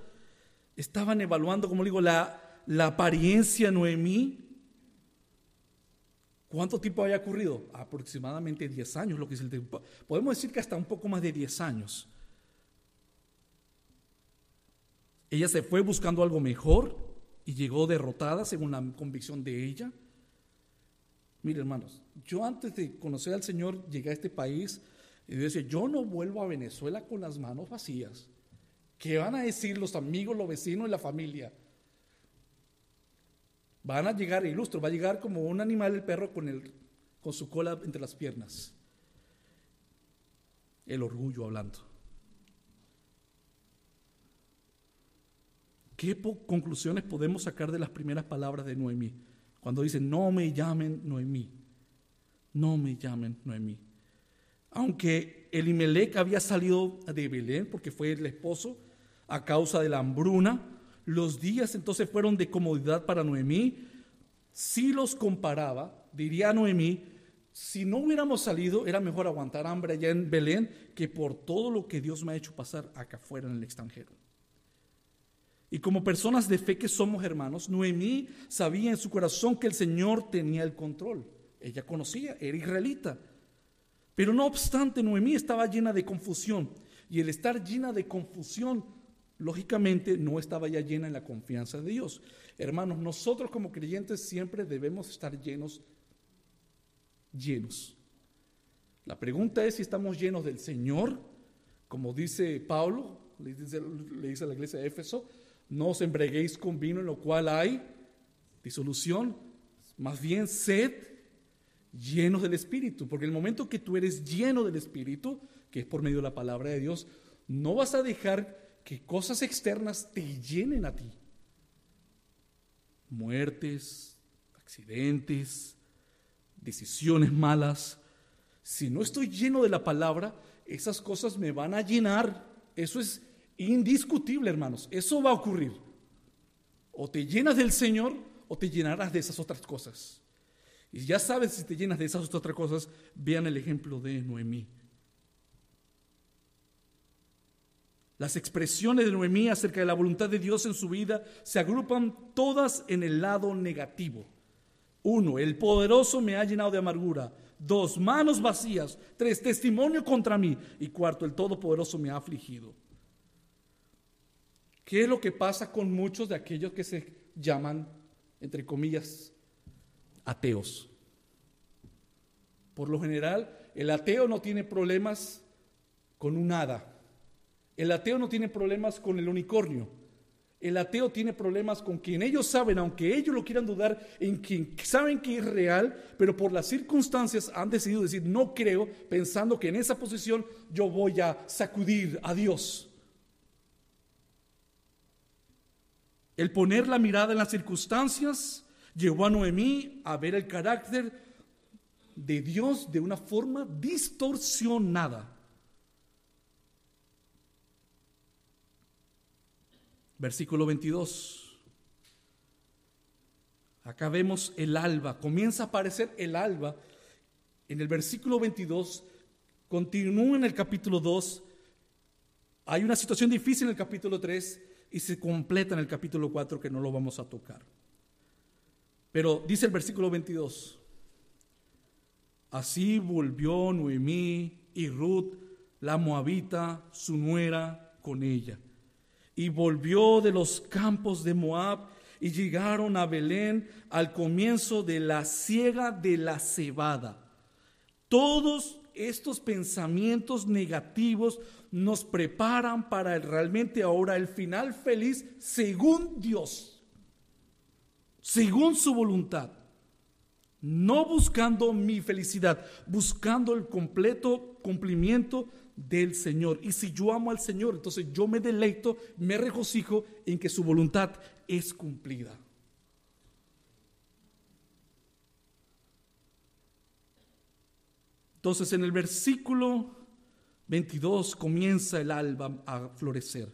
estaban evaluando, como digo, la, la apariencia Noemí, ¿Cuánto tiempo había ocurrido? Aproximadamente 10 años, lo que es el tiempo. Podemos decir que hasta un poco más de 10 años. Ella se fue buscando algo mejor y llegó derrotada según la convicción de ella. Mire, hermanos, yo antes de conocer al Señor llegué a este país y decía, yo no vuelvo a Venezuela con las manos vacías. ¿Qué van a decir los amigos, los vecinos y la familia? Van a llegar, ilustro, va a llegar como un animal el perro con, el, con su cola entre las piernas. El orgullo hablando. ¿Qué conclusiones podemos sacar de las primeras palabras de Noemí? Cuando dice, no me llamen Noemí, no me llamen Noemí. Aunque Elimelech había salido de Belén, porque fue el esposo, a causa de la hambruna, los días entonces fueron de comodidad para Noemí. Si los comparaba, diría Noemí, si no hubiéramos salido, era mejor aguantar hambre allá en Belén que por todo lo que Dios me ha hecho pasar acá afuera en el extranjero. Y como personas de fe que somos hermanos, Noemí sabía en su corazón que el Señor tenía el control. Ella conocía, era israelita. Pero no obstante, Noemí estaba llena de confusión. Y el estar llena de confusión lógicamente no estaba ya llena en la confianza de Dios. Hermanos, nosotros como creyentes siempre debemos estar llenos, llenos. La pregunta es si estamos llenos del Señor, como dice Pablo, le dice, a la iglesia de Éfeso, no os embreguéis con vino en lo cual hay disolución, más bien sed llenos del Espíritu, porque el momento que tú eres lleno del Espíritu, que es por medio de la palabra de Dios, no vas a dejar que cosas externas te llenen a ti. Muertes, accidentes, decisiones malas. Si no estoy lleno de la palabra, esas cosas me van a llenar. Eso es indiscutible, hermanos. Eso va a ocurrir. O te llenas del Señor o te llenarás de esas otras cosas. Y ya sabes si te llenas de esas otras cosas, vean el ejemplo de Noemí. Las expresiones de Noemí acerca de la voluntad de Dios en su vida se agrupan todas en el lado negativo. Uno, el poderoso me ha llenado de amargura. Dos, manos vacías. Tres, testimonio contra mí. Y cuarto, el todopoderoso me ha afligido. ¿Qué es lo que pasa con muchos de aquellos que se llaman, entre comillas, ateos? Por lo general, el ateo no tiene problemas con un hada. El ateo no tiene problemas con el unicornio. El ateo tiene problemas con quien ellos saben, aunque ellos lo quieran dudar, en quien saben que es real, pero por las circunstancias han decidido decir no creo, pensando que en esa posición yo voy a sacudir a Dios. El poner la mirada en las circunstancias llevó a Noemí a ver el carácter de Dios de una forma distorsionada. Versículo 22. Acá vemos el alba, comienza a aparecer el alba. En el versículo 22, continúa en el capítulo 2, hay una situación difícil en el capítulo 3 y se completa en el capítulo 4 que no lo vamos a tocar. Pero dice el versículo 22, así volvió Noemí y Ruth, la moabita, su nuera, con ella y volvió de los campos de Moab y llegaron a Belén al comienzo de la siega de la cebada. Todos estos pensamientos negativos nos preparan para realmente ahora el final feliz según Dios, según su voluntad. No buscando mi felicidad, buscando el completo cumplimiento del Señor. Y si yo amo al Señor, entonces yo me deleito, me regocijo en que su voluntad es cumplida. Entonces en el versículo 22 comienza el alba a florecer.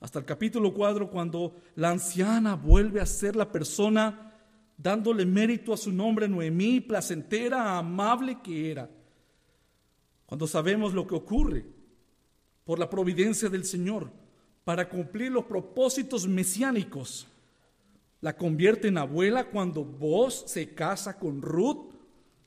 Hasta el capítulo 4 cuando la anciana vuelve a ser la persona dándole mérito a su nombre Noemí, placentera, amable que era cuando sabemos lo que ocurre por la providencia del Señor para cumplir los propósitos mesiánicos. La convierte en abuela cuando vos se casa con Ruth,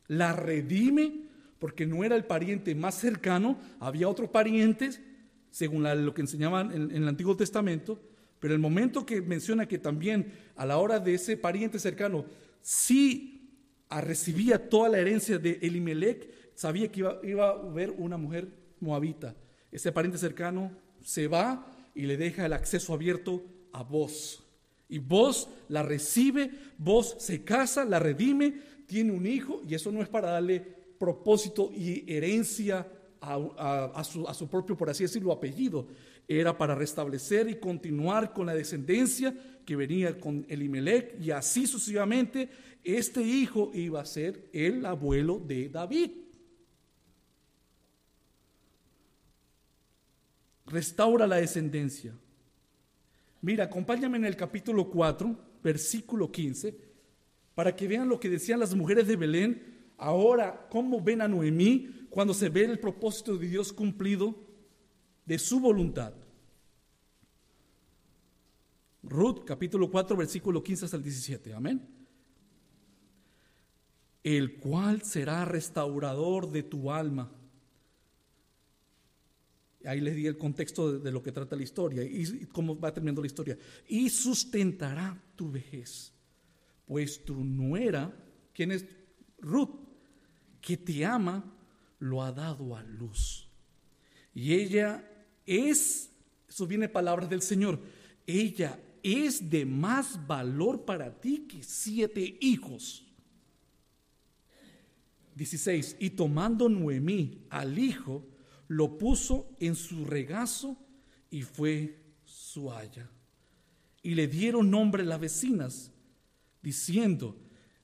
la redime porque no era el pariente más cercano, había otros parientes, según lo que enseñaban en, en el Antiguo Testamento, pero el momento que menciona que también a la hora de ese pariente cercano sí recibía toda la herencia de Elimelech, sabía que iba, a haber una mujer moabita. Ese pariente cercano se va y le deja el acceso abierto a vos. Y vos la recibe, vos se casa, la redime, tiene un hijo, y eso no es para darle propósito y herencia a, su, a, su, propio, por así decirlo, apellido. Era para restablecer y continuar con la descendencia que venía con Elimelech, y así sucesivamente, este hijo iba a ser el abuelo de David. Restaura la descendencia. Mira, acompáñame en el capítulo 4, versículo 15, para que vean lo que decían las mujeres de Belén. Ahora, cómo ven a Noemí cuando se ve el propósito de Dios cumplido de su voluntad. Ruth, capítulo 4, versículo 15 hasta el 17. Amén. El cual será restaurador de tu alma Ahí les di el contexto de, lo que trata la historia y, cómo va terminando la historia. Y sustentará tu vejez, pues tu nuera, quien es Ruth, que te ama, lo ha dado a luz. Y ella es, eso viene palabras del Señor, ella es de más valor para ti que siete hijos. 16. Y tomando Noemí al hijo, lo puso en su regazo y fue su haya. Y le dieron nombre las vecinas, diciendo,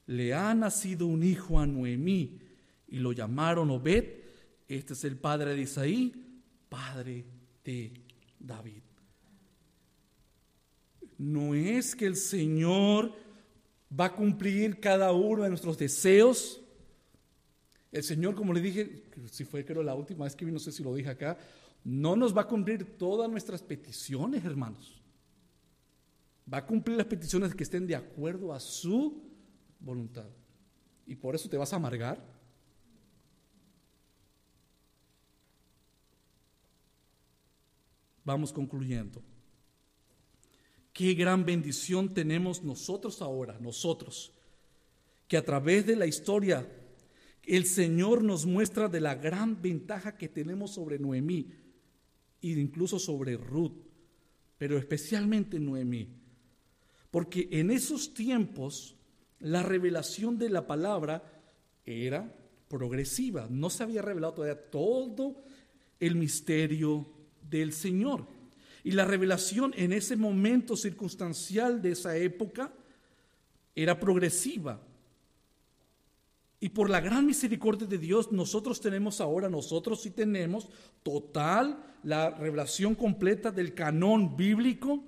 le ha nacido un hijo a Noemí, y lo llamaron Obed, este es el padre de Isaí, padre de David. No es que el Señor va a cumplir cada uno de nuestros deseos. El Señor, como le dije, si fue creo la última vez que vi, no sé si lo dije acá, no nos va a cumplir todas nuestras peticiones, hermanos. Va a cumplir las peticiones que estén de acuerdo a su voluntad. ¿Y por eso te vas a amargar? Vamos concluyendo. Qué gran bendición tenemos nosotros ahora, nosotros, que a través de la historia el Señor nos muestra de la gran ventaja que tenemos sobre Noemí e incluso sobre Ruth, pero especialmente Noemí. Porque en esos tiempos la revelación de la palabra era progresiva, no se había revelado todavía todo el misterio del Señor. Y la revelación en ese momento circunstancial de esa época era progresiva. Y por la gran misericordia de Dios, nosotros tenemos ahora, nosotros sí tenemos total la revelación completa del canón bíblico,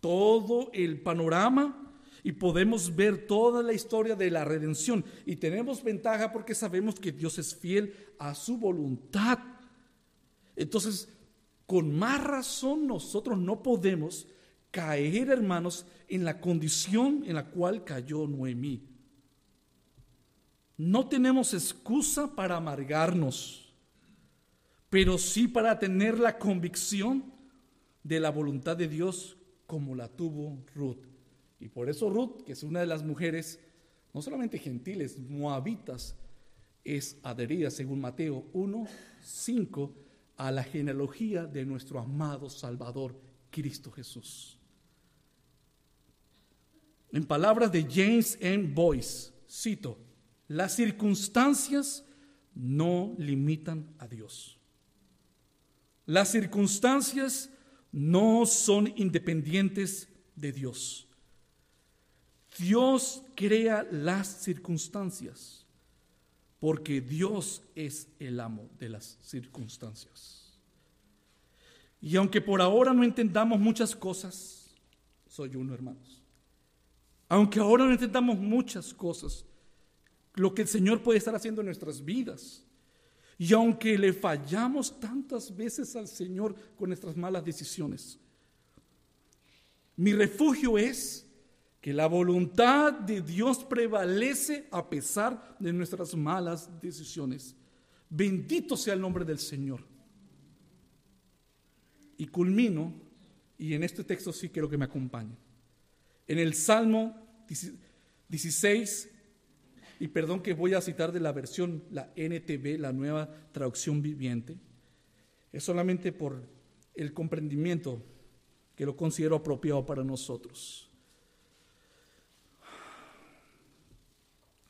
todo el panorama y podemos ver toda la historia de la redención. Y tenemos ventaja porque sabemos que Dios es fiel a su voluntad. Entonces, con más razón nosotros no podemos caer, hermanos, en la condición en la cual cayó Noemí. No tenemos excusa para amargarnos, pero sí para tener la convicción de la voluntad de Dios como la tuvo Ruth. Y por eso Ruth, que es una de las mujeres, no solamente gentiles, moabitas, es adherida, según Mateo 1, 5, a la genealogía de nuestro amado Salvador, Cristo Jesús. En palabras de James M. Boyce, cito, las circunstancias no limitan a Dios. Las circunstancias no son independientes de Dios. Dios crea las circunstancias porque Dios es el amo de las circunstancias. Y aunque por ahora no entendamos muchas cosas, soy uno, hermanos. Aunque ahora no entendamos muchas cosas, lo que el Señor puede estar haciendo en nuestras vidas, y aunque le fallamos tantas veces al Señor con nuestras malas decisiones, mi refugio es que la voluntad de Dios prevalece a pesar de nuestras malas decisiones. Bendito sea el nombre del Señor. Y culmino, y en este texto sí quiero que me acompañen. En el Salmo 16, y perdón que voy a citar de la versión, la NTV, la nueva traducción viviente, es solamente por el comprendimiento que lo considero apropiado para nosotros.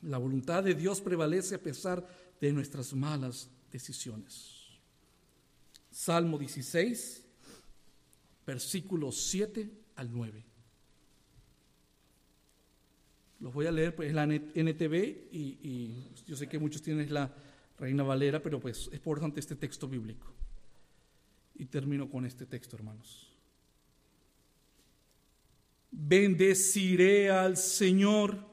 La voluntad de Dios prevalece a pesar de nuestras malas decisiones. Salmo 16, versículos 7 al 9. Los voy a leer, pues es la NTV y, y yo sé que muchos tienen la Reina Valera, pero pues es importante este texto bíblico. Y termino con este texto, hermanos. Bendeciré al Señor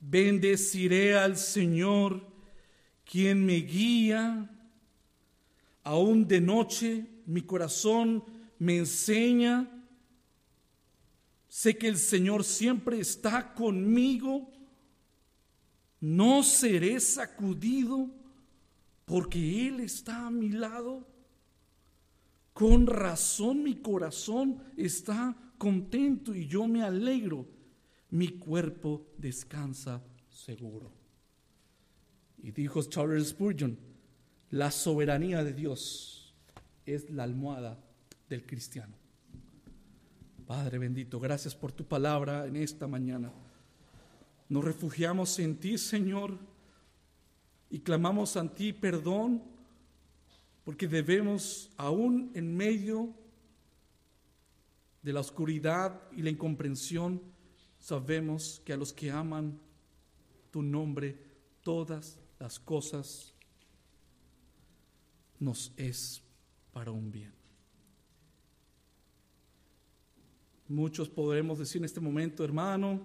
Bendeciré al Señor, quien me guía. Aún de noche mi corazón me enseña. Sé que el Señor siempre está conmigo. No seré sacudido porque Él está a mi lado. Con razón mi corazón está contento y yo me alegro mi cuerpo descansa seguro. Y dijo Charles Spurgeon, la soberanía de Dios es la almohada del cristiano. Padre bendito, gracias por tu palabra en esta mañana. Nos refugiamos en ti, Señor, y clamamos a ti perdón, porque debemos, aún en medio de la oscuridad y la incomprensión, sabemos que a los que aman tu nombre, todas las cosas nos es para un bien. Muchos podremos decir en este momento, hermano,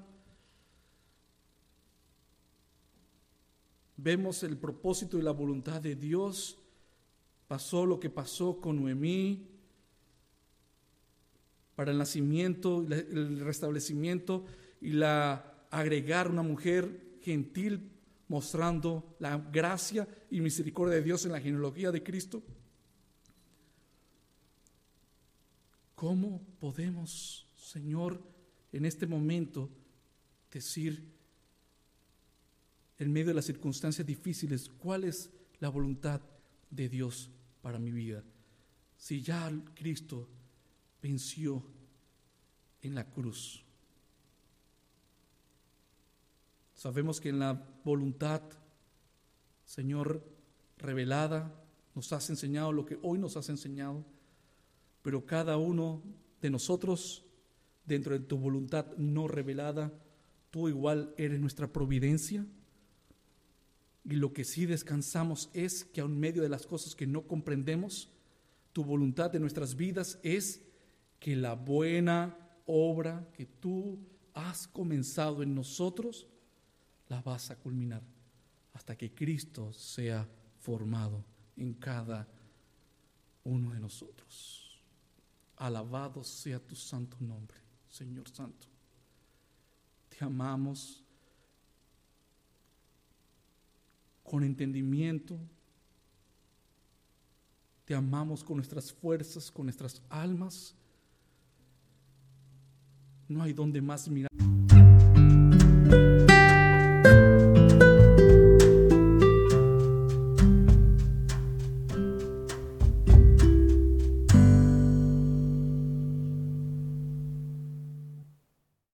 vemos el propósito y la voluntad de Dios. Pasó lo que pasó con Noemí para el nacimiento, el restablecimiento y la agregar una mujer gentil mostrando la gracia y misericordia de Dios en la genealogía de Cristo. ¿Cómo podemos, Señor, en este momento decir, en medio de las circunstancias difíciles, cuál es la voluntad de Dios para mi vida? Si ya Cristo venció en la cruz. Sabemos que en la voluntad, Señor, revelada, nos has enseñado lo que hoy nos has enseñado, pero cada uno de nosotros, dentro de tu voluntad no revelada, tú igual eres nuestra providencia. Y lo que sí descansamos es que aun medio de las cosas que no comprendemos, tu voluntad de nuestras vidas es que la buena obra que tú has comenzado en nosotros, la vas a culminar hasta que Cristo sea formado en cada uno de nosotros. Alabado sea tu santo nombre, Señor Santo. Te amamos con entendimiento. Te amamos con nuestras fuerzas, con nuestras almas. No hay donde más mirar.